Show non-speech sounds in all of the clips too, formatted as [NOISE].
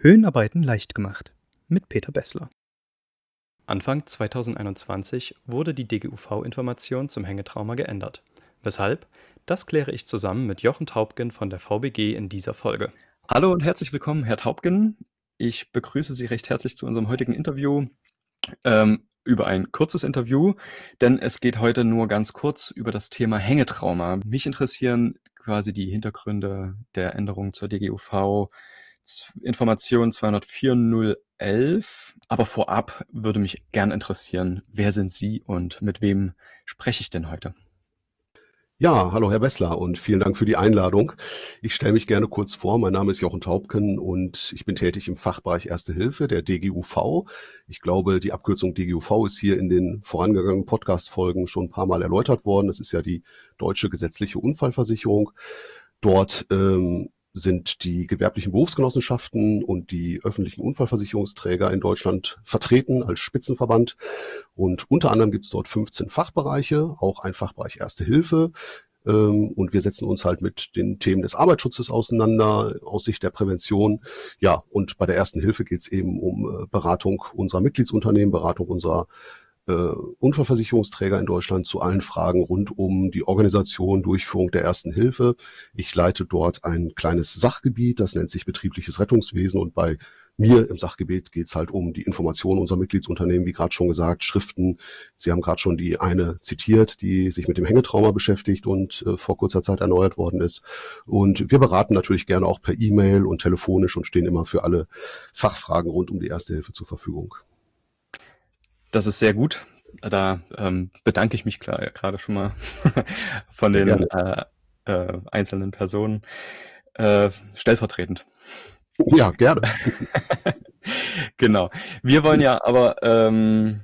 Höhenarbeiten leicht gemacht mit Peter Bessler. Anfang 2021 wurde die DGUV-Information zum Hängetrauma geändert. Weshalb? Das kläre ich zusammen mit Jochen Taubgen von der VBG in dieser Folge. Hallo und herzlich willkommen, Herr Taubgen. Ich begrüße Sie recht herzlich zu unserem heutigen Interview. Ähm, über ein kurzes Interview, denn es geht heute nur ganz kurz über das Thema Hängetrauma. Mich interessieren quasi die Hintergründe der Änderung zur DGUV Information 204011. Aber vorab würde mich gern interessieren, wer sind Sie und mit wem spreche ich denn heute? Ja, hallo Herr Bessler und vielen Dank für die Einladung. Ich stelle mich gerne kurz vor. Mein Name ist Jochen Taubken und ich bin tätig im Fachbereich Erste Hilfe der DGUV. Ich glaube, die Abkürzung DGUV ist hier in den vorangegangenen Podcast-Folgen schon ein paar Mal erläutert worden. Das ist ja die deutsche gesetzliche Unfallversicherung. Dort ähm, sind die gewerblichen Berufsgenossenschaften und die öffentlichen Unfallversicherungsträger in Deutschland vertreten als Spitzenverband. Und unter anderem gibt es dort 15 Fachbereiche, auch ein Fachbereich Erste Hilfe. Ähm, und wir setzen uns halt mit den Themen des Arbeitsschutzes auseinander, aus Sicht der Prävention. Ja, und bei der Ersten Hilfe geht es eben um äh, Beratung unserer Mitgliedsunternehmen, Beratung unserer äh, Unfallversicherungsträger in Deutschland zu allen Fragen rund um die Organisation, Durchführung der ersten Hilfe. Ich leite dort ein kleines Sachgebiet, das nennt sich betriebliches Rettungswesen und bei mir im Sachgebiet geht es halt um die Information unserer Mitgliedsunternehmen, wie gerade schon gesagt, Schriften. Sie haben gerade schon die eine zitiert, die sich mit dem Hängetrauma beschäftigt und äh, vor kurzer Zeit erneuert worden ist. Und wir beraten natürlich gerne auch per E-Mail und telefonisch und stehen immer für alle Fachfragen rund um die Erste Hilfe zur Verfügung. Das ist sehr gut. Da ähm, bedanke ich mich gerade schon mal [LAUGHS] von den äh, äh, einzelnen Personen äh, stellvertretend. Ja, gerne. [LAUGHS] genau. Wir wollen ja aber ähm,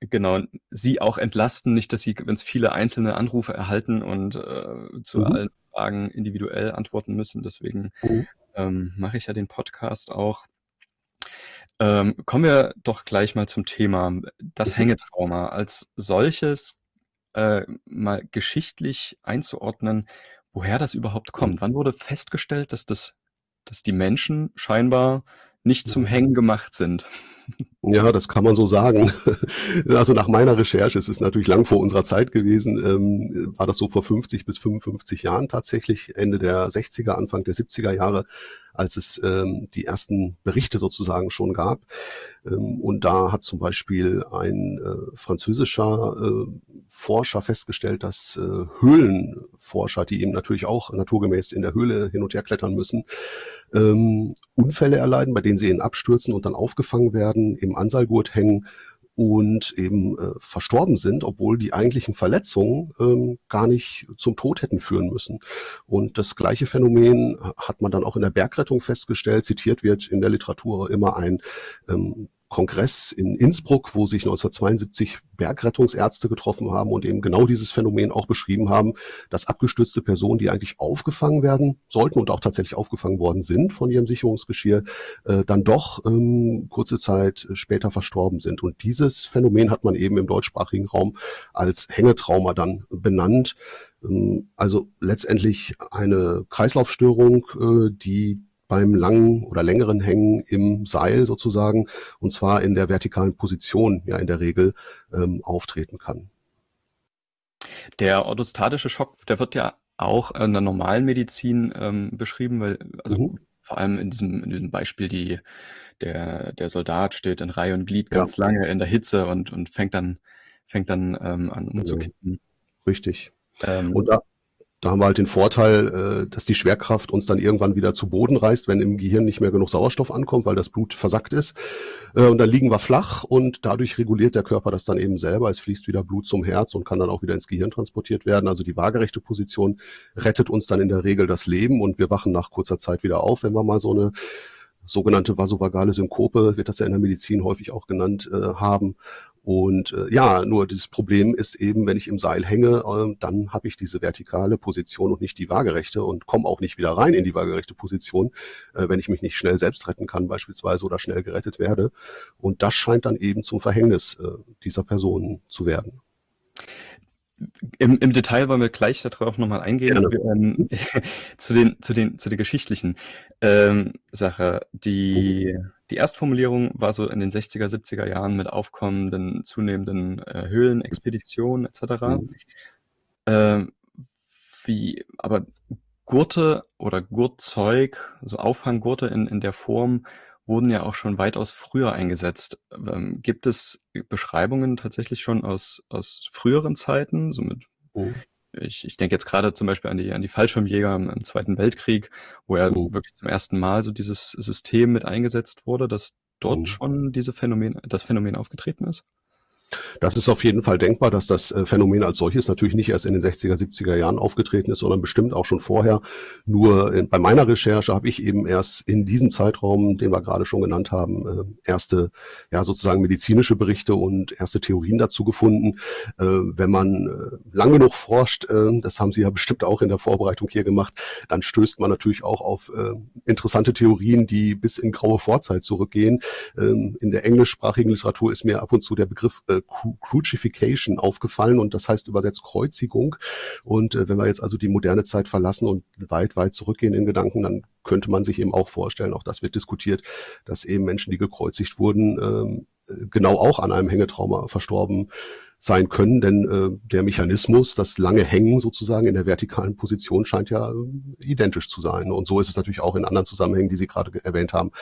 genau Sie auch entlasten, nicht, dass Sie, wenn es viele einzelne Anrufe erhalten und äh, zu mhm. allen Fragen individuell antworten müssen. Deswegen mhm. ähm, mache ich ja den Podcast auch. Ähm, kommen wir doch gleich mal zum Thema. Das mhm. Hängetrauma als solches äh, mal geschichtlich einzuordnen, woher das überhaupt kommt. Wann wurde festgestellt, dass das, dass die Menschen scheinbar nicht zum Hängen gemacht sind? Ja, das kann man so sagen. [LAUGHS] Also nach meiner Recherche, es ist natürlich lang vor unserer Zeit gewesen, ähm, war das so vor 50 bis 55 Jahren tatsächlich, Ende der 60er, Anfang der 70er Jahre, als es ähm, die ersten Berichte sozusagen schon gab. Ähm, und da hat zum Beispiel ein äh, französischer äh, Forscher festgestellt, dass äh, Höhlenforscher, die eben natürlich auch naturgemäß in der Höhle hin und her klettern müssen, ähm, Unfälle erleiden, bei denen sie in abstürzen und dann aufgefangen werden, im Ansailgurt hängen und eben äh, verstorben sind, obwohl die eigentlichen Verletzungen ähm, gar nicht zum Tod hätten führen müssen. Und das gleiche Phänomen hat man dann auch in der Bergrettung festgestellt. Zitiert wird in der Literatur immer ein ähm, Kongress in Innsbruck, wo sich 1972 Bergrettungsärzte getroffen haben und eben genau dieses Phänomen auch beschrieben haben, dass abgestürzte Personen, die eigentlich aufgefangen werden sollten und auch tatsächlich aufgefangen worden sind von ihrem Sicherungsgeschirr, äh, dann doch ähm, kurze Zeit später verstorben sind. Und dieses Phänomen hat man eben im deutschsprachigen Raum als Hängetrauma dann benannt. Ähm, also letztendlich eine Kreislaufstörung, äh, die beim langen oder längeren Hängen im Seil sozusagen und zwar in der vertikalen Position ja in der Regel ähm, auftreten kann. Der orthostatische Schock, der wird ja auch in der normalen Medizin ähm, beschrieben, weil also mhm. vor allem in diesem, in diesem Beispiel die der der Soldat steht in Reihe und Glied ganz ja. lange in der Hitze und und fängt dann fängt dann ähm, an umzukippen. Richtig. Ähm, und da, da haben wir halt den Vorteil, äh, dass die Schwerkraft uns dann irgendwann wieder zu Boden reißt, wenn im Gehirn nicht mehr genug Sauerstoff ankommt, weil das Blut versackt ist. Äh, und dann liegen wir flach und dadurch reguliert der Körper das dann eben selber. Es fließt wieder Blut zum Herz und kann dann auch wieder ins Gehirn transportiert werden. Also die waagerechte Position rettet uns dann in der Regel das Leben und wir wachen nach kurzer Zeit wieder auf, wenn wir mal so eine sogenannte vasovagale Synkope, wird das ja in der Medizin häufig auch genannt, äh, haben. Und äh, ja, nur dieses Problem ist eben, wenn ich im Seil hänge, äh, dann habe ich diese vertikale Position und nicht die waagerechte und komme auch nicht wieder rein in die waagerechte Position, äh, wenn ich mich nicht schnell selbst retten kann beispielsweise oder schnell gerettet werde. Und das scheint dann eben zum Verhängnis äh, dieser Person zu werden. Im, Im Detail wollen wir gleich darauf nochmal eingehen. Ähm, [LAUGHS] zu, den, zu, den, zu der geschichtlichen ähm, Sache. Die, die Erstformulierung war so in den 60er, 70er Jahren mit aufkommenden, zunehmenden äh, Höhlenexpeditionen etc. Mhm. Ähm, wie, aber Gurte oder Gurtzeug, so Aufhanggurte in, in der Form, wurden ja auch schon weitaus früher eingesetzt. Ähm, gibt es Beschreibungen tatsächlich schon aus, aus früheren Zeiten? So mit, oh. ich, ich denke jetzt gerade zum Beispiel an die, an die Fallschirmjäger im, im Zweiten Weltkrieg, wo ja oh. wirklich zum ersten Mal so dieses System mit eingesetzt wurde, dass dort oh. schon diese Phänomen, das Phänomen aufgetreten ist? Das ist auf jeden Fall denkbar, dass das äh, Phänomen als solches natürlich nicht erst in den 60er, 70er Jahren aufgetreten ist, sondern bestimmt auch schon vorher. Nur äh, bei meiner Recherche habe ich eben erst in diesem Zeitraum, den wir gerade schon genannt haben, äh, erste, ja, sozusagen medizinische Berichte und erste Theorien dazu gefunden. Wenn man lang genug forscht, das haben Sie ja bestimmt auch in der Vorbereitung hier gemacht, dann stößt man natürlich auch auf interessante Theorien, die bis in graue Vorzeit zurückgehen. Ähm, in der englischsprachigen Literatur ist mir ab und zu der Begriff Crucifixion aufgefallen und das heißt übersetzt Kreuzigung. Und äh, wenn wir jetzt also die moderne Zeit verlassen und weit, weit zurückgehen in Gedanken, dann könnte man sich eben auch vorstellen, auch das wird diskutiert, dass eben Menschen, die gekreuzigt wurden, ähm, genau auch an einem Hängetrauma verstorben sein können, denn äh, der Mechanismus, das lange Hängen sozusagen in der vertikalen Position scheint ja äh, identisch zu sein. Und so ist es natürlich auch in anderen Zusammenhängen, die Sie gerade erwähnt haben,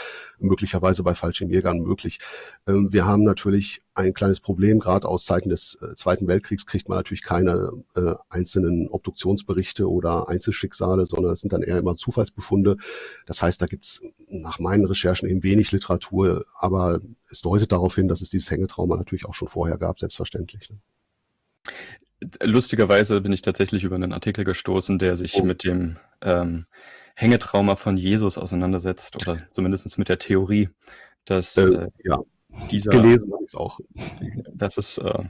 möglicherweise bei Fallschirmjägern möglich. Ähm, wir haben natürlich ein kleines Problem, gerade aus Zeiten des äh, Zweiten Weltkriegs kriegt man natürlich keine äh, einzelnen Obduktionsberichte oder Einzelschicksale, sondern es sind dann eher immer Zufallsbefunde. Das heißt, da gibt's nach meinen Recherchen eben wenig Literatur, aber es deutet darauf hin, dass es dieses Hängetrauma natürlich auch schon vorher gab, selbstverständlich. Lustigerweise bin ich tatsächlich über einen Artikel gestoßen, der sich oh. mit dem ähm, Hängetrauma von Jesus auseinandersetzt oder zumindest mit der Theorie, dass äh, äh, ja. dieser gelesen habe ich auch. Das ist äh,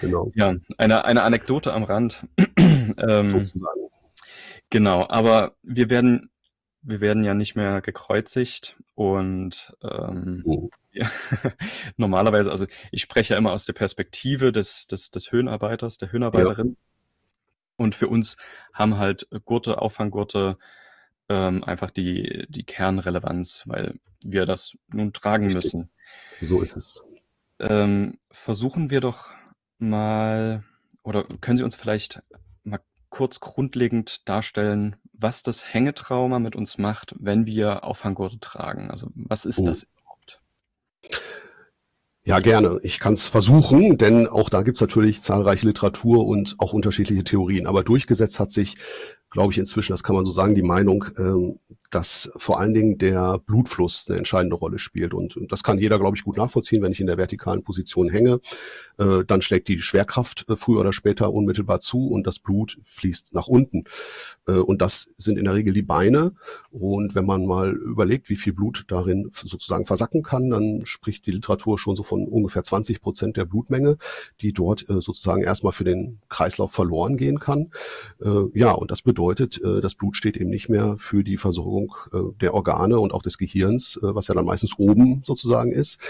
genau. ja eine, eine Anekdote am Rand. [CLEARS THROAT] ähm, Sozusagen. Genau, aber wir werden wir werden ja nicht mehr gekreuzigt und ähm, oh. ja, [LAUGHS] normalerweise, also ich spreche ja immer aus der Perspektive des, des, des Höhenarbeiters, der Höhenarbeiterin. Ja. Und für uns haben halt Gurte, Auffanggurte ähm, einfach die, die Kernrelevanz, weil wir das nun tragen Richtig. müssen. So ist es. Ähm, versuchen wir doch mal, oder können Sie uns vielleicht mal kurz grundlegend darstellen, was das Hängetrauma mit uns macht, wenn wir Auffanggurte tragen. Also was ist oh. das überhaupt? Ja, gerne. Ich kann es versuchen, denn auch da gibt es natürlich zahlreiche Literatur und auch unterschiedliche Theorien. Aber durchgesetzt hat sich glaube ich, inzwischen, das kann man so sagen, die Meinung, ähm, dass vor allen Dingen der Blutfluss eine entscheidende Rolle spielt. Und, das kann jeder, glaube ich, gut nachvollziehen, wenn ich in der vertikalen Position hänge. Äh, dann schlägt die Schwerkraft äh, früher oder später unmittelbar zu und das Blut fließt nach unten. Äh, und das sind in der Regel die Beine. Und wenn man mal überlegt, wie viel Blut darin sozusagen versacken kann, dann spricht die Literatur schon so von ungefähr 20 Prozent der Blutmenge, die dort sozusagen erstmal für den Kreislauf verloren gehen kann. Ja, und das bedeutet, bedeutet, äh, das Blut steht eben nicht mehr für die Versorgung äh, der Organe und auch des Gehirns, äh, was ja dann meistens oben sozusagen ist,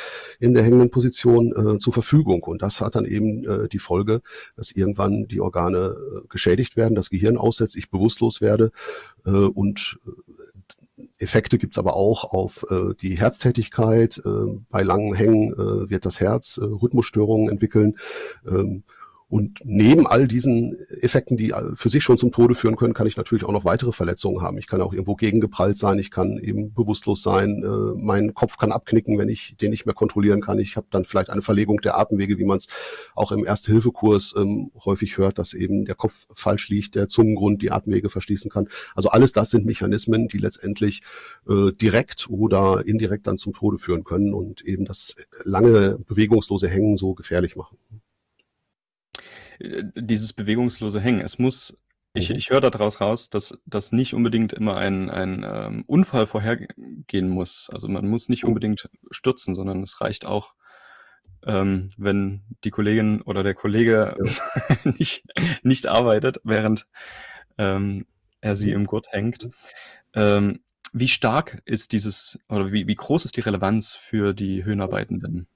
in der hängenden Position zur Verfügung. Und das hat dann eben die Folge, dass irgendwann die Organe geschädigt werden, das Gehirn aussetzt, ich bewusstlos werde und Effekte gibt's aber auch auf äh, die Herztätigkeit. Äh, bei langen Hängen äh, wird das Herz äh, Rhythmusstörungen entwickeln. Ähm, und neben all diesen Effekten, die für sich schon zum Tode führen können, kann ich natürlich auch noch weitere Verletzungen haben. Ich kann auch irgendwo gegengeprallt sein, ich kann eben bewusstlos sein, äh, mein Kopf kann abknicken, wenn ich den nicht mehr kontrollieren kann. Ich habe dann vielleicht eine Verlegung der Atemwege, wie man es auch im Erste-Hilfe-Kurs ähm, häufig hört, dass eben der Kopf falsch liegt, der Zungengrund die Atemwege verschließen kann. Also alles das sind Mechanismen, die letztendlich äh, direkt oder indirekt dann zum Tode führen können und eben das lange bewegungslose Hängen so gefährlich machen. Dieses bewegungslose Hängen. Es muss, ich, mhm. ich höre daraus raus, dass das nicht unbedingt immer ein, ein ähm, Unfall vorhergehen muss. Also man muss nicht unbedingt stürzen, sondern es reicht auch, ähm, wenn die Kollegin oder der Kollege ja. [LAUGHS] nicht, nicht arbeitet, während ähm, er sie mhm. im Gurt hängt. Ähm, wie stark ist dieses oder wie, wie groß ist die Relevanz für die Höhenarbeitenden?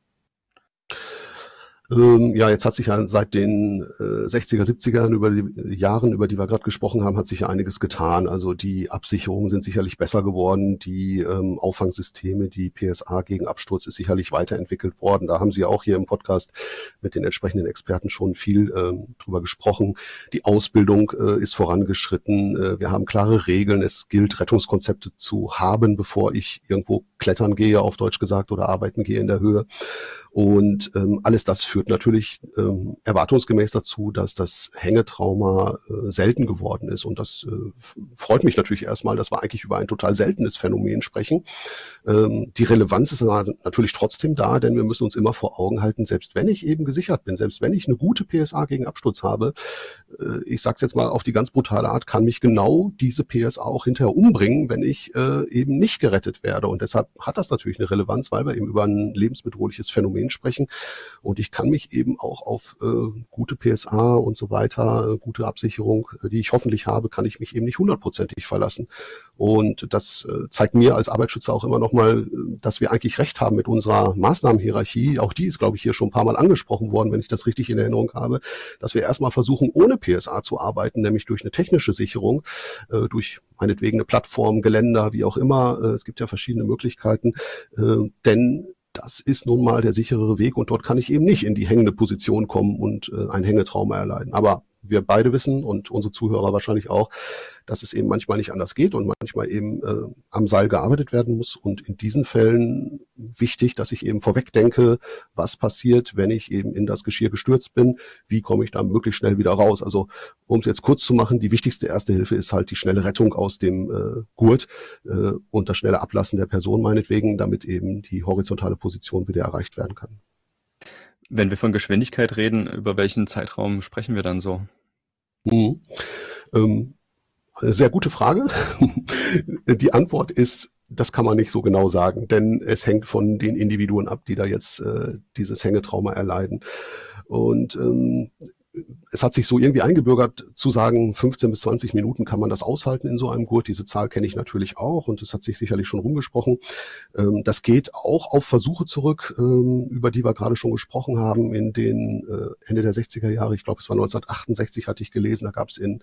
Ähm, ja, jetzt hat sich ja seit den äh, 60er, 70er über die Jahren, über die wir gerade gesprochen haben, hat sich ja einiges getan. Also die Absicherungen sind sicherlich besser geworden, die ähm, Auffangsysteme, die PSA gegen Absturz ist sicherlich weiterentwickelt worden. Da haben Sie auch hier im Podcast mit den entsprechenden Experten schon viel ähm, drüber gesprochen. Die Ausbildung äh, ist vorangeschritten. Äh, wir haben klare Regeln. Es gilt, Rettungskonzepte zu haben, bevor ich irgendwo klettern gehe, auf Deutsch gesagt, oder arbeiten gehe in der Höhe. Und ähm, alles das führt natürlich ähm, erwartungsgemäß dazu, dass das Hängetrauma äh, selten geworden ist. Und das äh, freut mich natürlich erstmal, dass wir eigentlich über ein total seltenes Phänomen sprechen. Ähm, die Relevanz ist natürlich trotzdem da, denn wir müssen uns immer vor Augen halten, selbst wenn ich eben gesichert bin, selbst wenn ich eine gute PSA gegen Absturz habe, äh, ich sage es jetzt mal auf die ganz brutale Art, kann mich genau diese PSA auch hinterher umbringen, wenn ich äh, eben nicht gerettet werde. Und deshalb hat das natürlich eine Relevanz, weil wir eben über ein lebensbedrohliches Phänomen sprechen. Und ich kann mich eben auch auf äh, gute PSA und so weiter, äh, gute Absicherung, äh, die ich hoffentlich habe, kann ich mich eben nicht hundertprozentig verlassen. Und das äh, zeigt mir als Arbeitsschützer auch immer nochmal, äh, dass wir eigentlich recht haben mit unserer Maßnahmenhierarchie. Auch die ist, glaube ich, hier schon ein paar Mal angesprochen worden, wenn ich das richtig in Erinnerung habe, dass wir erstmal versuchen, ohne PSA zu arbeiten, nämlich durch eine technische Sicherung, äh, durch meinetwegen eine Plattform, Geländer, wie auch immer. Äh, es gibt ja verschiedene Möglichkeiten. Äh, denn das ist nun mal der sicherere Weg und dort kann ich eben nicht in die hängende Position kommen und äh, ein Hängetrauma erleiden. Aber wir beide wissen und unsere Zuhörer wahrscheinlich auch, dass es eben manchmal nicht anders geht und manchmal eben äh, am Seil gearbeitet werden muss. Und in diesen Fällen wichtig, dass ich eben vorweg denke, was passiert, wenn ich eben in das Geschirr gestürzt bin, wie komme ich da möglichst schnell wieder raus. Also um es jetzt kurz zu machen, die wichtigste erste Hilfe ist halt die schnelle Rettung aus dem äh, Gurt äh, und das schnelle Ablassen der Person meinetwegen, damit eben die horizontale Position wieder erreicht werden kann. Wenn wir von Geschwindigkeit reden, über welchen Zeitraum sprechen wir dann so? Mhm. Ähm, sehr gute Frage. [LAUGHS] Die Antwort ist, das kann man nicht so genau sagen, denn es hängt von den Individuen ab, die da jetzt äh, dieses Hängetrauma erleiden. Und ähm, es hat sich so irgendwie eingebürgert zu sagen, 15 bis 20 Minuten kann man das aushalten in so einem Gurt. Diese Zahl kenne ich natürlich auch und es hat sich sicherlich schon rumgesprochen. Ähm, das geht auch auf Versuche zurück, ähm, über die wir gerade schon gesprochen haben in den äh, Ende der 60er Jahre. Ich glaube, es war 1968, hatte ich gelesen. Da gab es in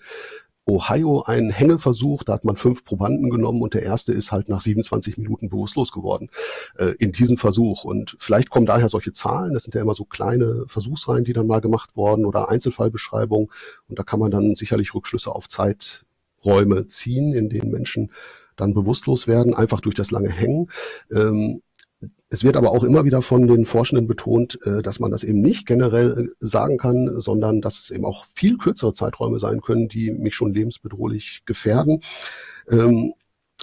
Ohio einen Hängeversuch, da hat man fünf Probanden genommen und der erste ist halt nach 27 Minuten bewusstlos geworden äh, in diesem Versuch. Und vielleicht kommen daher solche Zahlen, das sind ja immer so kleine Versuchsreihen, die dann mal gemacht worden oder Einzelfallbeschreibungen. Und da kann man dann sicherlich Rückschlüsse auf Zeiträume ziehen, in denen Menschen dann bewusstlos werden, einfach durch das lange Hängen. Ähm, es wird aber auch immer wieder von den Forschenden betont, äh, dass man das eben nicht generell äh, sagen kann, sondern dass es eben auch viel kürzere Zeiträume sein können, die mich schon lebensbedrohlich gefährden.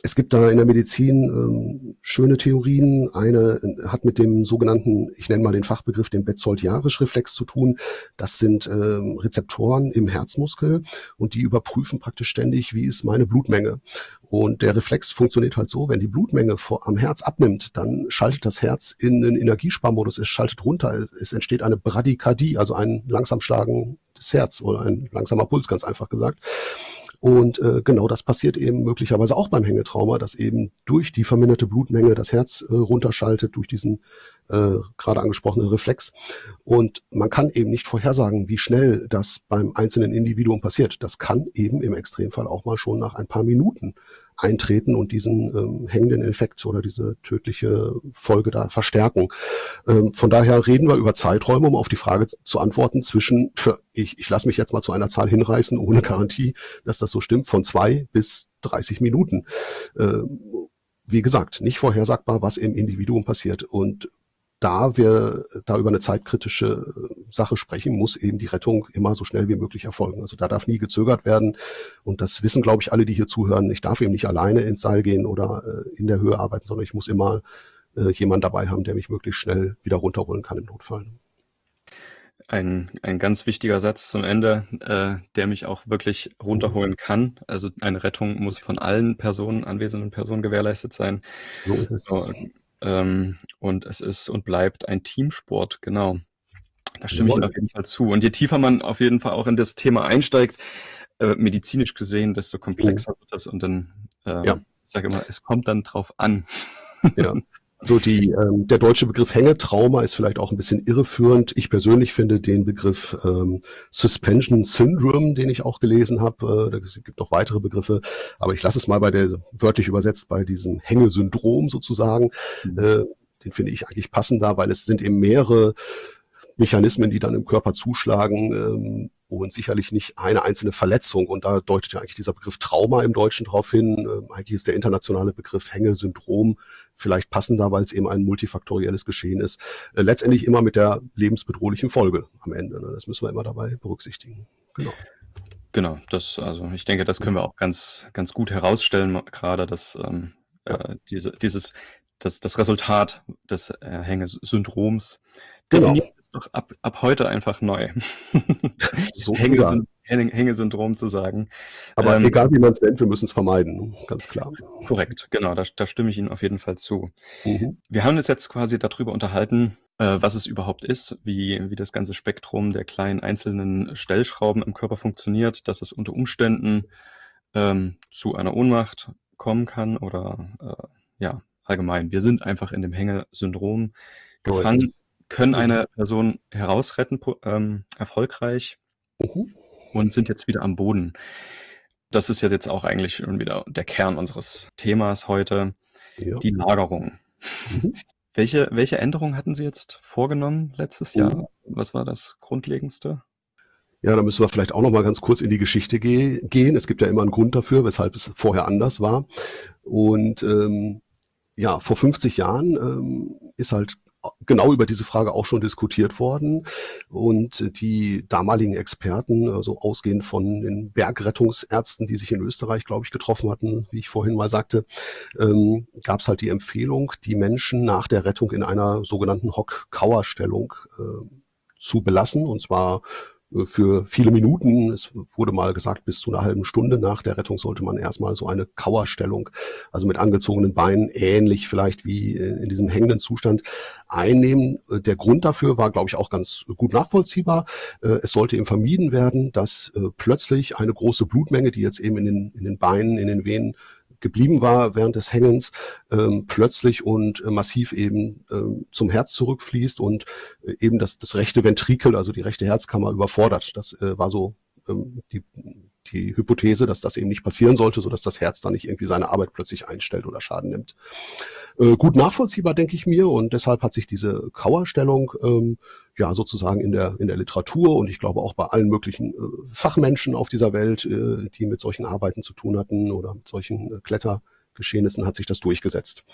Es gibt da in der Medizin ähm, schöne Theorien. Eine äh, hat mit dem sogenannten, ich nenne mal den Fachbegriff, dem Betzold-Jarisch-Reflex zu tun. Das sind ähm, Rezeptoren im Herzmuskel und die überprüfen praktisch ständig, wie ist meine Blutmenge. Und der Reflex funktioniert halt so, wenn die Blutmenge vor, am Herz abnimmt, dann schaltet das Herz in den Energiesparmodus, es schaltet runter, es, es entsteht eine Bradykardie, also ein langsam schlagen des Herz oder ein langsamer Puls, ganz einfach gesagt. Und äh, genau das passiert eben möglicherweise auch beim Hängetrauma, dass eben durch die verminderte Blutmenge das Herz äh, runterschaltet, durch diesen äh, gerade angesprochenen Reflex. Und man kann eben nicht vorhersagen, wie schnell das beim einzelnen Individuum passiert. Das kann eben im Extremfall auch mal schon nach ein paar Minuten eintreten und diesen ähm, hängenden Effekt oder diese tödliche Folge da verstärken. Ähm, von daher reden wir über Zeiträume, um auf die Frage zu antworten zwischen, ich, ich lasse mich jetzt mal zu einer Zahl hinreißen, ohne Garantie, dass das so stimmt, von zwei bis 30 Minuten. Ähm, wie gesagt, nicht vorhersagbar, was im Individuum passiert. Und da wir da über eine zeitkritische äh, Sache sprechen, muss eben die Rettung immer so schnell wie möglich erfolgen. Also da darf nie gezögert werden. Und das wissen, glaube ich, alle, die hier zuhören. Ich darf eben nicht alleine ins Seil gehen oder äh, in der Höhe arbeiten, sondern ich muss immer äh, jemanden dabei haben, der mich möglichst schnell wieder runterholen kann im Notfall. Ein, ein ganz wichtiger Satz zum Ende, äh, der mich auch wirklich runterholen kann. Also eine Rettung muss von allen Personen, anwesenden Personen gewährleistet sein. So ist es. So, ähm, und es ist und bleibt ein Teamsport, genau. Da stimme Jawohl. ich auf jeden Fall zu. Und je tiefer man auf jeden Fall auch in das Thema einsteigt, äh, medizinisch gesehen, desto komplexer mhm. wird das. Und dann, äh, ja. ich sage immer, es kommt dann drauf an. ja. [LAUGHS] Also die, ähm, der deutsche Begriff Hängetrauma ist vielleicht auch ein bisschen irreführend. Ich persönlich finde den Begriff ähm, Suspension Syndrome, den ich auch gelesen habe, äh, es gibt noch weitere Begriffe, aber ich lasse es mal bei der wörtlich übersetzt bei diesem Hängesyndrom sozusagen. Mhm. Äh, den finde ich eigentlich passender, weil es sind eben mehrere Mechanismen, die dann im Körper zuschlagen ähm, und sicherlich nicht eine einzelne Verletzung. Und da deutet ja eigentlich dieser Begriff Trauma im Deutschen drauf hin. Ähm, eigentlich ist der internationale Begriff Hängesyndrom vielleicht passender, weil es eben ein multifaktorielles Geschehen ist. Äh, letztendlich immer mit der lebensbedrohlichen Folge am Ende. Ne? Das müssen wir immer dabei berücksichtigen. Genau. Genau, das, also ich denke, das können wir auch ganz, ganz gut herausstellen, gerade, dass ähm, ja. äh, diese, dieses, das, das Resultat des äh, Hängesyndroms genau. definiert doch ab, ab heute einfach neu. [LAUGHS] so Hängesyndrom, Hängesyndrom zu sagen. Aber ähm, egal wie man es nennt, wir müssen es vermeiden, ganz klar. Korrekt, genau, da, da stimme ich Ihnen auf jeden Fall zu. Mhm. Wir haben uns jetzt quasi darüber unterhalten, äh, was es überhaupt ist, wie, wie das ganze Spektrum der kleinen einzelnen Stellschrauben im Körper funktioniert, dass es unter Umständen ähm, zu einer Ohnmacht kommen kann oder äh, ja, allgemein. Wir sind einfach in dem Hängesyndrom gefangen können eine Person herausretten, ähm, erfolgreich, mhm. und sind jetzt wieder am Boden. Das ist jetzt auch eigentlich schon wieder der Kern unseres Themas heute, ja. die Lagerung. Mhm. [LAUGHS] Welche, welche Änderungen hatten Sie jetzt vorgenommen letztes Jahr? Mhm. Was war das Grundlegendste? Ja, da müssen wir vielleicht auch noch mal ganz kurz in die Geschichte ge gehen. Es gibt ja immer einen Grund dafür, weshalb es vorher anders war. Und ähm, ja, vor 50 Jahren ähm, ist halt genau über diese Frage auch schon diskutiert worden. Und die damaligen Experten, also ausgehend von den Bergrettungsärzten, die sich in Österreich, glaube ich, getroffen hatten, wie ich vorhin mal sagte, ähm, gab es halt die Empfehlung, die Menschen nach der Rettung in einer sogenannten Hock-Kauer-Stellung äh, zu belassen. Und zwar äh, für viele Minuten. Es wurde mal gesagt, bis zu einer halben Stunde nach der Rettung sollte man erstmal so eine Kauerstellung, also mit angezogenen Beinen, ähnlich vielleicht wie in diesem hängenden Zustand einnehmen. Äh, der Grund dafür war, glaube ich, auch ganz gut nachvollziehbar. Äh, es sollte eben vermieden werden, dass plötzlich eine große Blutmenge, die jetzt eben in den, in den Beinen, in den Venen geblieben war während des Hängens, ähm, plötzlich und äh, massiv eben ähm, zum Herz zurückfließt und äh, eben das, das rechte Ventrikel, also die rechte Herzkammer überfordert. Das äh, war so ähm, die, die Hypothese, dass das eben nicht passieren sollte, so dass das Herz dann nicht irgendwie seine Arbeit plötzlich einstellt oder Schaden nimmt. Äh, gut nachvollziehbar, denke ich mir, und deshalb hat sich diese Kauerstellung ähm, ja sozusagen in der in der Literatur und ich glaube auch bei allen möglichen äh, Fachmenschen auf dieser Welt, äh, die mit solchen Arbeiten zu tun hatten oder mit solchen äh, Klettergeschehnissen, hat sich das durchgesetzt.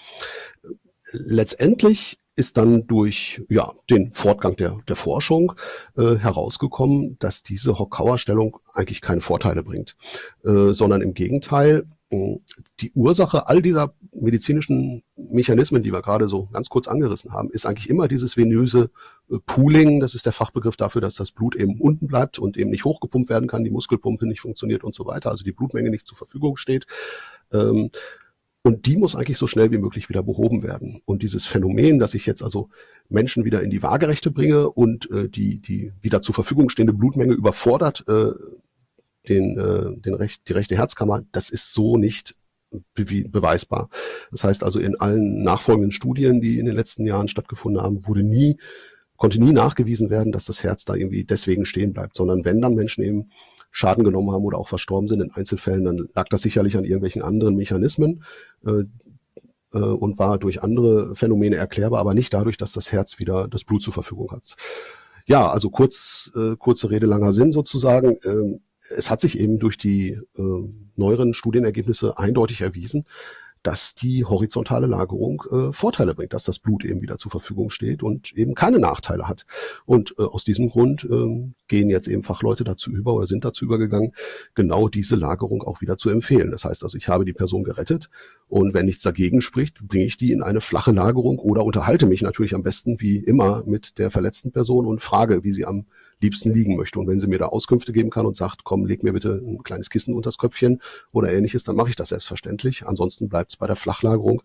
Letztendlich ist dann durch ja, den Fortgang der, der Forschung äh, herausgekommen, dass diese Hockauer-Stellung eigentlich keine Vorteile bringt, äh, sondern im Gegenteil äh, die Ursache all dieser medizinischen Mechanismen, die wir gerade so ganz kurz angerissen haben, ist eigentlich immer dieses venöse äh, Pooling. Das ist der Fachbegriff dafür, dass das Blut eben unten bleibt und eben nicht hochgepumpt werden kann, die Muskelpumpe nicht funktioniert und so weiter, also die Blutmenge nicht zur Verfügung steht. Ähm, und die muss eigentlich so schnell wie möglich wieder behoben werden. Und dieses Phänomen, dass ich jetzt also Menschen wieder in die Waagerechte bringe und äh, die, die wieder zur Verfügung stehende Blutmenge überfordert äh, den, äh, den Recht, die rechte Herzkammer, das ist so nicht beweisbar. Das heißt also in allen nachfolgenden Studien, die in den letzten Jahren stattgefunden haben, wurde nie, konnte nie nachgewiesen werden, dass das Herz da irgendwie deswegen stehen bleibt, sondern wenn dann Menschen eben Schaden genommen haben oder auch verstorben sind in Einzelfällen, dann lag das sicherlich an irgendwelchen anderen Mechanismen äh, äh, und war durch andere Phänomene erklärbar, aber nicht dadurch, dass das Herz wieder das Blut zur Verfügung hat. Ja, also kurz, äh, kurze Rede, langer Sinn sozusagen. Ähm, es hat sich eben durch die äh, neueren Studienergebnisse eindeutig erwiesen, dass die horizontale Lagerung äh, Vorteile bringt, dass das Blut eben wieder zur Verfügung steht und eben keine Nachteile hat. Und äh, aus diesem Grund äh, gehen jetzt eben Fachleute dazu über oder sind dazu übergegangen, genau diese Lagerung auch wieder zu empfehlen. Das heißt also, ich habe die Person gerettet und wenn nichts dagegen spricht, bringe ich die in eine flache Lagerung oder unterhalte mich natürlich am besten wie immer mit der verletzten Person und frage, wie sie am liebsten liegen möchte. Und wenn sie mir da Auskünfte geben kann und sagt, komm, leg mir bitte ein kleines Kissen unters Köpfchen oder ähnliches, dann mache ich das selbstverständlich. Ansonsten bleibt es bei der Flachlagerung.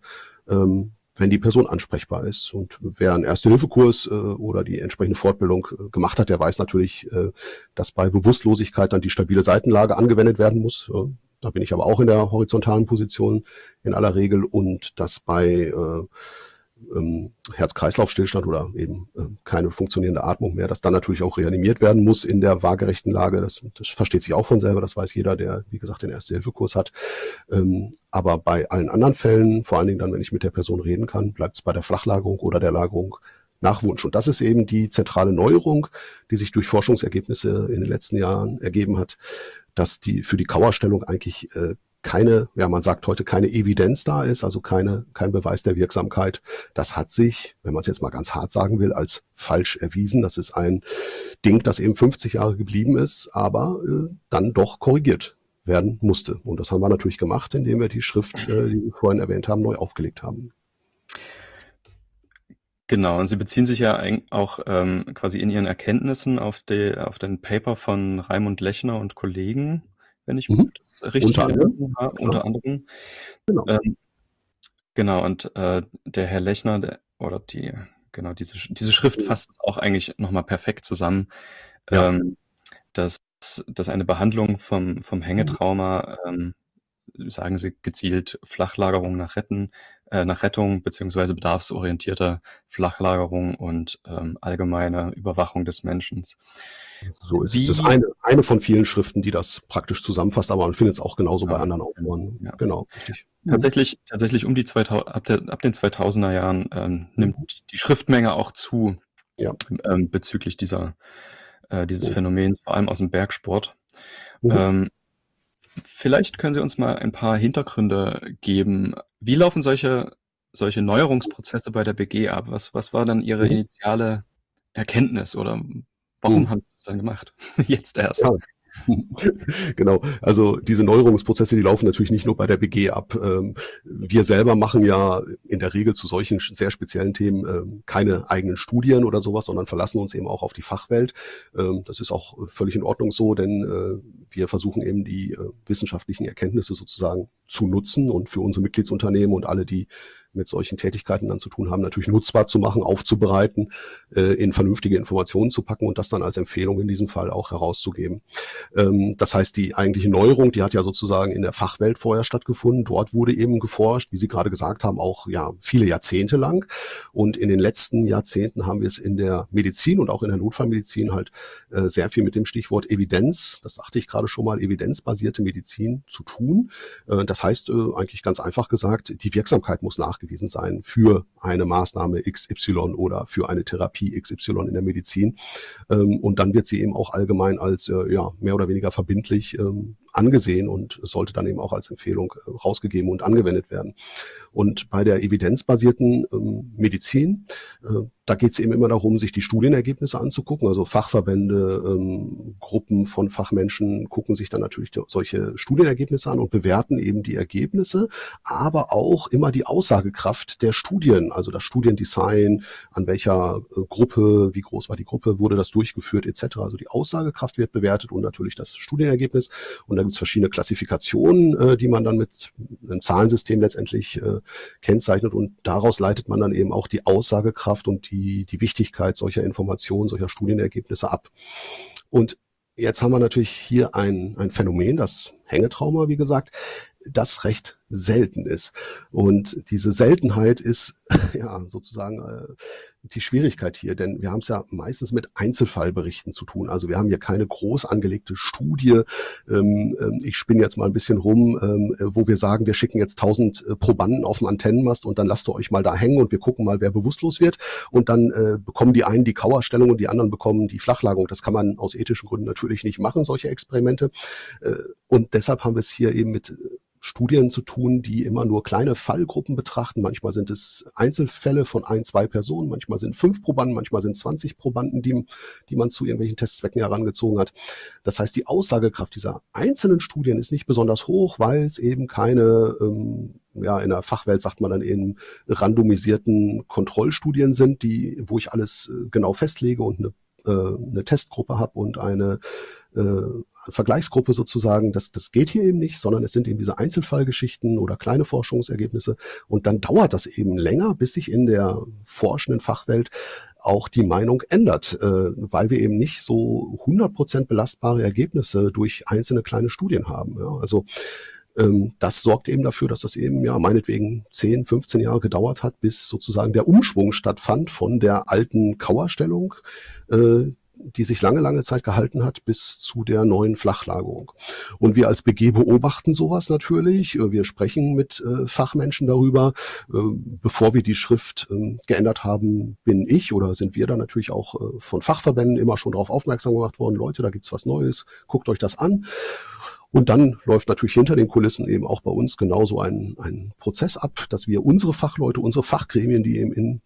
Ähm, wenn die Person ansprechbar ist. Und wer einen Erste-Hilfe-Kurs äh, oder die entsprechende Fortbildung äh, gemacht hat, der weiß natürlich, äh, dass bei Bewusstlosigkeit dann die stabile Seitenlage angewendet werden muss. Äh, da bin ich aber auch in der horizontalen Position in aller Regel und dass bei äh, ähm, Herz-Kreislauf-Stillstand oder eben äh, keine funktionierende Atmung mehr, dass dann natürlich auch reanimiert werden muss in der waagerechten Lage. Das, das versteht sich auch von selber, das weiß jeder, der, wie gesagt, den Erste-Hilfe-Kurs hat. Ähm, aber bei allen anderen Fällen, vor allen Dingen dann, wenn ich mit der Person reden kann, bleibt es bei der Flachlagerung oder der Lagerung nach Wunsch. Und das ist eben die zentrale Neuerung, die sich durch Forschungsergebnisse in den letzten Jahren ergeben hat, dass die für die Kauerstellung eigentlich äh, keine, ja, man sagt heute keine Evidenz da ist, also keine, kein Beweis der Wirksamkeit. Das hat sich, wenn man es jetzt mal ganz hart sagen will, als falsch erwiesen. Das ist ein Ding, das eben 50 Jahre geblieben ist, aber äh, dann doch korrigiert werden musste. Und das haben wir natürlich gemacht, indem wir die Schrift, äh, die wir vorhin erwähnt haben, neu aufgelegt haben. Genau, und Sie beziehen sich ja auch ähm, quasi in Ihren Erkenntnissen auf, die, auf den Paper von Raimund Lechner und Kollegen, wenn ich mhm. das richtig unter anderem, habe, genau. unter anderem. Genau. Ähm, genau, und äh, der Herr Lechner, der, oder die, genau, diese, diese Schrift fasst auch eigentlich nochmal perfekt zusammen, ja. ähm, dass, dass eine Behandlung vom, vom Hängetrauma, ähm, sagen Sie gezielt Flachlagerung nach Retten, äh, nach Rettung beziehungsweise bedarfsorientierter Flachlagerung und ähm, allgemeine Überwachung des Menschen. So ist Wie, es. Das ist eine, eine von vielen Schriften, die das praktisch zusammenfasst, aber man findet es auch genauso ja, bei anderen Autoren. Ja. Genau, richtig. Tatsächlich, tatsächlich um die 2000, ab, der, ab den 2000er Jahren ähm, nimmt die Schriftmenge auch zu ja. ähm, bezüglich dieser, äh, dieses oh. Phänomens, vor allem aus dem Bergsport. Mhm. Ähm, Vielleicht können Sie uns mal ein paar Hintergründe geben. Wie laufen solche, solche Neuerungsprozesse bei der BG ab? Was, was war dann Ihre mhm. initiale Erkenntnis oder warum mhm. haben Sie das dann gemacht? [LAUGHS] Jetzt erst. Ja. [LAUGHS] genau, also diese Neuerungsprozesse, die laufen natürlich nicht nur bei der BG ab. Ähm, wir selber machen ja in der Regel zu solchen sehr speziellen Themen ähm, keine eigenen Studien oder sowas, sondern verlassen uns eben auch auf die Fachwelt. Ähm, das ist auch völlig in Ordnung so, denn äh, wir versuchen eben die äh, wissenschaftlichen Erkenntnisse sozusagen zu nutzen und für unsere Mitgliedsunternehmen und alle, die mit solchen Tätigkeiten dann zu tun haben, natürlich nutzbar zu machen, aufzubereiten, äh, in vernünftige Informationen zu packen und das dann als Empfehlung in diesem Fall auch herauszugeben. Ähm, das heißt, die eigentliche Neuerung, die hat ja sozusagen in der Fachwelt vorher stattgefunden. Dort wurde eben geforscht, wie Sie gerade gesagt haben, auch ja viele Jahrzehnte lang. Und in den letzten Jahrzehnten haben wir es in der Medizin und auch in der Notfallmedizin halt äh, sehr viel mit dem Stichwort Evidenz, das sagte ich gerade schon mal, evidenzbasierte Medizin zu tun. Äh, das heißt äh, eigentlich ganz einfach gesagt, die Wirksamkeit muss nach nachgewiesen sein für eine Maßnahme XY oder für eine Therapie XY in der Medizin. Ähm, und dann wird sie eben auch allgemein als äh, ja, mehr oder weniger verbindlich ähm, angesehen und sollte dann eben auch als Empfehlung äh, rausgegeben und angewendet werden. Und bei der evidenzbasierten ähm, Medizin, äh, da geht es eben immer darum, sich die Studienergebnisse anzugucken. Also Fachverbände, ähm, Gruppen von Fachmenschen gucken sich dann natürlich solche Studienergebnisse an und bewerten eben die Ergebnisse, aber auch immer die Aussagekraft der Studien, also das Studiendesign, an welcher äh, Gruppe, wie groß war die Gruppe, wurde das durchgeführt etc. Also die Aussagekraft wird bewertet und natürlich das Studienergebnis. Und da gibt es verschiedene Klassifikationen, äh, die man dann mit einem Zahlensystem letztendlich äh, kennzeichnet und daraus leitet man dann eben auch die Aussagekraft und die, die Wichtigkeit solcher Informationen, solcher Studienergebnisse ab. Und jetzt haben wir natürlich hier ein, ein Phänomen, das Hängetrauma, wie gesagt, das recht selten ist. Und diese Seltenheit ist [LAUGHS] ja sozusagen äh, die Schwierigkeit hier, denn wir haben es ja meistens mit Einzelfallberichten zu tun. Also wir haben hier keine groß angelegte Studie. Ähm, ähm, ich spinne jetzt mal ein bisschen rum, ähm, wo wir sagen, wir schicken jetzt tausend äh, Probanden auf den Antennenmast und dann lasst ihr euch mal da hängen und wir gucken mal, wer bewusstlos wird. Und dann äh, bekommen die einen die Kauerstellung und die anderen bekommen die Flachlagung. Das kann man aus ethischen Gründen natürlich nicht machen, solche Experimente. Äh, und deshalb haben wir es hier eben mit Studien zu tun, die immer nur kleine Fallgruppen betrachten. Manchmal sind es Einzelfälle von ein, zwei Personen, manchmal sind fünf Probanden, manchmal sind 20 Probanden, die, die man zu irgendwelchen Testzwecken herangezogen hat. Das heißt, die Aussagekraft dieser einzelnen Studien ist nicht besonders hoch, weil es eben keine ähm, ja, in der Fachwelt sagt man dann eben randomisierten Kontrollstudien sind, die, wo ich alles äh, genau festlege und eine, äh, eine Testgruppe habe und eine äh, Vergleichsgruppe sozusagen, das, das geht hier eben nicht, sondern es sind eben diese Einzelfallgeschichten oder kleine Forschungsergebnisse und dann dauert das eben länger, bis sich in der forschenden Fachwelt auch die Meinung ändert, äh, weil wir eben nicht so 100% belastbare Ergebnisse durch einzelne kleine Studien haben. Ja. Also Ähm, das sorgt eben dafür, dass das eben ja meinetwegen 10, 15 Jahre gedauert hat, bis sozusagen der Umschwung stattfand von der alten Kauerstellung, äh, die sich lange, lange Zeit gehalten hat, bis zu der neuen Flachlagerung. Und wir als BG beobachten sowas natürlich. Wir sprechen mit äh, Fachmenschen darüber. Äh, bevor wir die Schrift äh, geändert haben, bin ich oder sind wir da natürlich auch äh, von Fachverbänden immer schon darauf aufmerksam gemacht worden. Leute, da gibt's was Neues, guckt euch das an. Und dann läuft natürlich hinter den Kulissen eben auch bei uns genauso ein, ein Prozess ab, dass wir unsere Fachleute, unsere Fachgremien, die eben in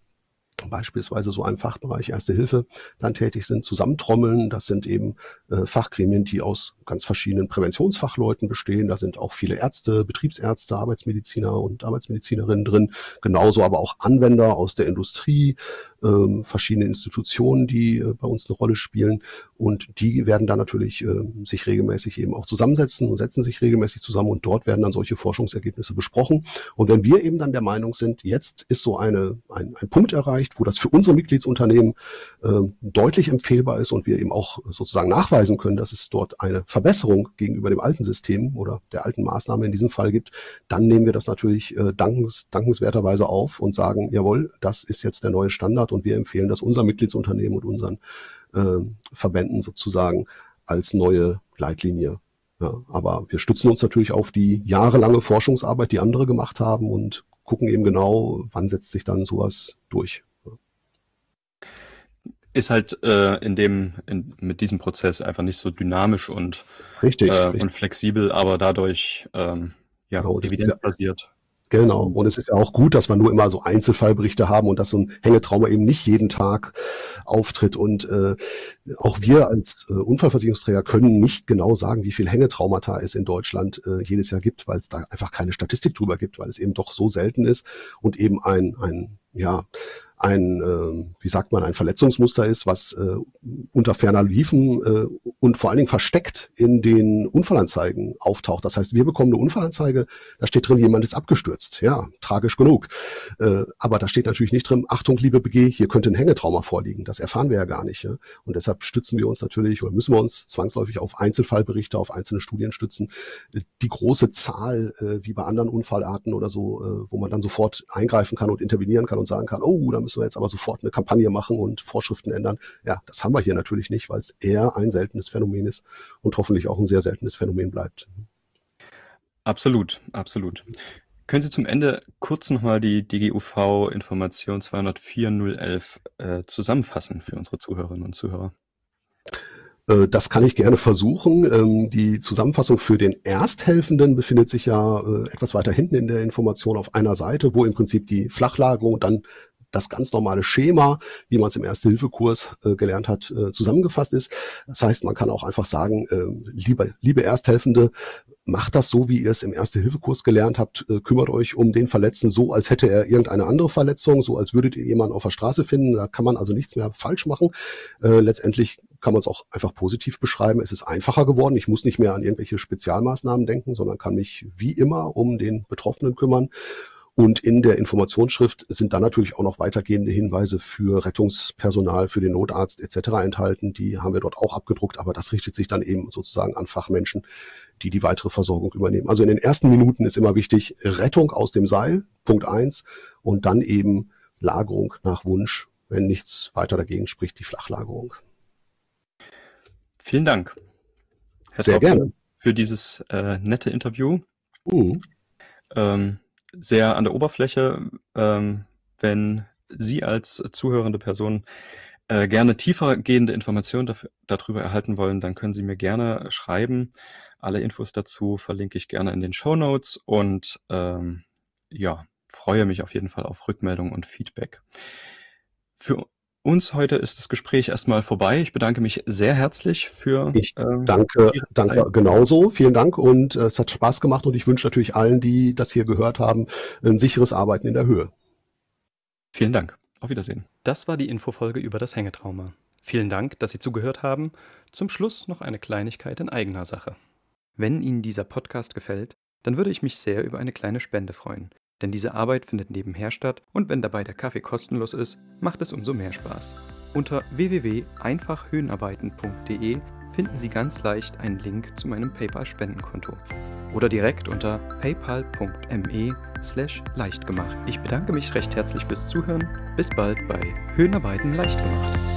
beispielsweise so einem Fachbereich Erste Hilfe dann tätig sind, zusammentrommeln. Das sind eben äh, Fachgremien, die aus ganz verschiedenen Präventionsfachleuten bestehen. Da sind auch viele Ärzte, Betriebsärzte, Arbeitsmediziner und Arbeitsmedizinerinnen drin, genauso aber auch Anwender aus der Industrie, ähm, verschiedene Institutionen, die äh, bei uns eine Rolle spielen. Und die werden dann natürlich äh, sich regelmäßig eben auch zusammensetzen und setzen sich regelmäßig zusammen und dort werden dann solche Forschungsergebnisse besprochen. Und wenn wir eben dann der Meinung sind, jetzt ist so eine, ein, ein Punkt erreicht, wo das für unsere Mitgliedsunternehmen äh, deutlich empfehlbar ist und wir eben auch sozusagen nachweisen können, dass es dort eine Verbesserung gegenüber dem alten System oder der alten Maßnahme in diesem Fall gibt, dann nehmen wir das natürlich äh, dankens, dankenswerterweise auf und sagen, jawohl, das ist jetzt der neue Standard und wir empfehlen das unserem Mitgliedsunternehmen und unseren äh, Verbänden sozusagen als neue Leitlinie. Ja, aber wir stützen uns natürlich auf die jahrelange Forschungsarbeit, die andere gemacht haben und gucken eben genau, wann setzt sich dann sowas durch ist halt äh, in dem, in, mit diesem Prozess einfach nicht so dynamisch und, richtig, äh, richtig. und flexibel, aber dadurch ähm, ja, genau, evidenzbasiert. Genau. Und es ist ja auch gut, dass wir nur immer so Einzelfallberichte haben und dass so ein Hängetrauma eben nicht jeden Tag auftritt. Und äh, auch wir als äh, Unfallversicherungsträger können nicht genau sagen, wie viel Hängetraumata es in Deutschland äh, jedes Jahr gibt, weil es da einfach keine Statistik drüber gibt, weil es eben doch so selten ist und eben ein, ein ja, ein, äh, wie sagt man, ein Verletzungsmuster ist, was äh, unter ferner Liefen äh, und vor allen Dingen versteckt in den Unfallanzeigen auftaucht. Das heißt, wir bekommen eine Unfallanzeige, da steht drin, jemand ist abgestürzt. Ja, tragisch genug. Äh, aber da steht natürlich nicht drin, Achtung, liebe BG, hier könnte ein Hängetrauma vorliegen. Das erfahren wir ja gar nicht. Ja? Und deshalb stützen wir uns natürlich oder müssen wir uns zwangsläufig auf Einzelfallberichte, auf einzelne Studien stützen. Die große Zahl, äh, wie bei anderen Unfallarten oder so, äh, wo man dann sofort eingreifen kann und intervenieren kann und sagen kann, oh, da müssen wir jetzt aber sofort eine Kampagne machen und Vorschriften ändern. Ja, das haben wir hier natürlich nicht, weil es eher ein seltenes Phänomen ist und hoffentlich auch ein sehr seltenes Phänomen bleibt. Absolut, absolut. Können Sie zum Ende kurz nochmal die DGUV-Information 204.011 äh, zusammenfassen für unsere Zuhörerinnen und Zuhörer? Äh, das kann ich gerne versuchen. Ähm, die Zusammenfassung für den Ersthelfenden befindet sich ja äh, etwas weiter hinten in der Information auf einer Seite, wo im Prinzip die Flachlagerung dann das ganz normale Schema, wie man es im Erste-Hilfe-Kurs äh, gelernt hat, äh, zusammengefasst ist. Das heißt, man kann auch einfach sagen, äh, liebe, liebe Ersthelfende, macht das so, wie ihr es im Erste-Hilfe-Kurs gelernt habt, äh, kümmert euch um den Verletzten so, als hätte er irgendeine andere Verletzung, so als würdet ihr jemanden auf der Straße finden. Da kann man also nichts mehr falsch machen. Äh, letztendlich kann man es auch einfach positiv beschreiben. Es ist einfacher geworden. Ich muss nicht mehr an irgendwelche Spezialmaßnahmen denken, sondern kann mich wie immer um den Betroffenen kümmern. Und in der Informationsschrift sind dann natürlich auch noch weitergehende Hinweise für Rettungspersonal, für den Notarzt etc. enthalten. Die haben wir dort auch abgedruckt, aber das richtet sich dann eben sozusagen an Fachmenschen, die die weitere Versorgung übernehmen. Also in den ersten Minuten ist immer wichtig Rettung aus dem Seil, Punkt eins, und dann eben Lagerung nach Wunsch, wenn nichts weiter dagegen spricht, die Flachlagerung. Vielen Dank. Herr Sehr Traub, gerne. Für dieses äh, nette Interview. Uh. Ähm, sehr an der Oberfläche. Ähm, wenn Sie als zuhörende Person äh, gerne tiefer gehende Informationen dafür, darüber erhalten wollen, dann können Sie mir gerne schreiben. Alle Infos dazu verlinke ich gerne in den Show Notes und ähm, ja, freue mich auf jeden Fall auf Rückmeldung und Feedback. Für uns heute ist das Gespräch erstmal vorbei. Ich bedanke mich sehr herzlich für. Ich ähm, danke, danke genauso. Vielen Dank und äh, es hat Spaß gemacht und ich wünsche natürlich allen, die das hier gehört haben, ein sicheres Arbeiten in der Höhe. Vielen Dank. Auf Wiedersehen. Das war die Infofolge über das Hängetrauma. Vielen Dank, dass Sie zugehört haben. Zum Schluss noch eine Kleinigkeit in eigener Sache. Wenn Ihnen dieser Podcast gefällt, dann würde ich mich sehr über eine kleine Spende freuen. Denn diese Arbeit findet nebenher statt und wenn dabei der Kaffee kostenlos ist, macht es umso mehr Spaß. Unter www.einfachhöhenarbeiten.de finden Sie ganz leicht einen Link zu meinem PayPal-Spendenkonto. oder direkt unter paypal.me slash leichtgemacht. Ich bedanke mich recht herzlich fürs Zuhören. Bis bald bei Höhnerweiden Leichtgemacht.